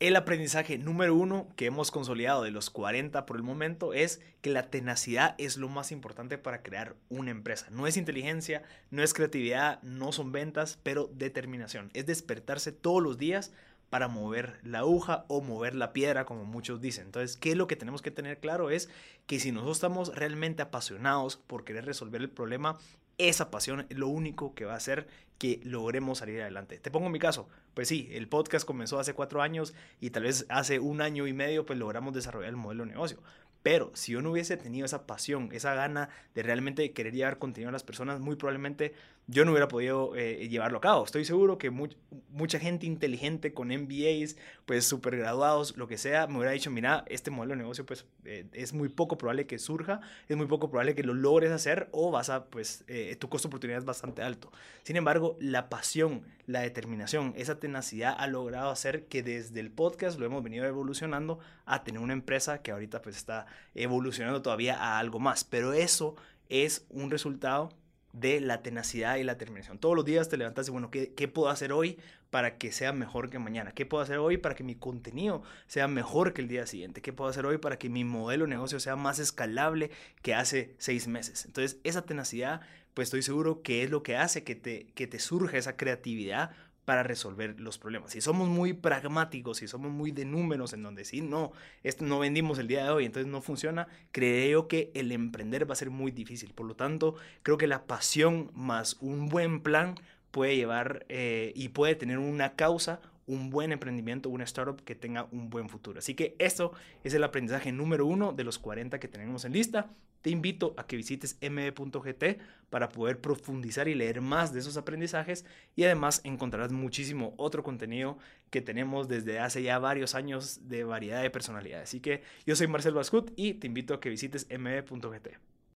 El aprendizaje número uno que hemos consolidado de los 40 por el momento es que la tenacidad es lo más importante para crear una empresa. No es inteligencia, no es creatividad, no son ventas, pero determinación. Es despertarse todos los días para mover la aguja o mover la piedra, como muchos dicen. Entonces, ¿qué es lo que tenemos que tener claro? Es que si nosotros estamos realmente apasionados por querer resolver el problema, esa pasión es lo único que va a hacer que logremos salir adelante. Te pongo mi caso, pues sí, el podcast comenzó hace cuatro años y tal vez hace un año y medio pues logramos desarrollar el modelo de negocio. Pero si yo no hubiese tenido esa pasión, esa gana de realmente querer llevar contenido a las personas, muy probablemente yo no hubiera podido eh, llevarlo a cabo. Estoy seguro que mucha gente inteligente con MBAs, pues super graduados, lo que sea, me hubiera dicho, mira, este modelo de negocio pues eh, es muy poco probable que surja, es muy poco probable que lo logres hacer o vas a, pues, eh, tu costo de oportunidad es bastante alto. Sin embargo, la pasión, la determinación, esa tenacidad ha logrado hacer que desde el podcast lo hemos venido evolucionando a tener una empresa que ahorita pues está evolucionando todavía a algo más. Pero eso es un resultado de la tenacidad y la determinación. Todos los días te levantas y, bueno, ¿qué, ¿qué, puedo hacer hoy para que sea mejor que mañana? ¿Qué puedo hacer hoy para que mi contenido sea mejor que el día siguiente? ¿Qué puedo hacer hoy para que mi modelo de negocio sea más escalable que hace seis meses? Entonces, esa tenacidad, pues estoy seguro que es lo que hace que te, que te surja esa creatividad para resolver los problemas. Si somos muy pragmáticos, si somos muy de números en donde sí, no, esto no vendimos el día de hoy, entonces no funciona, creo que el emprender va a ser muy difícil. Por lo tanto, creo que la pasión más un buen plan puede llevar eh, y puede tener una causa, un buen emprendimiento, una startup que tenga un buen futuro. Así que eso es el aprendizaje número uno de los 40 que tenemos en lista. Te invito a que visites mb.gt para poder profundizar y leer más de esos aprendizajes y además encontrarás muchísimo otro contenido que tenemos desde hace ya varios años de variedad de personalidades. Así que yo soy Marcelo Bascut y te invito a que visites mb.gt.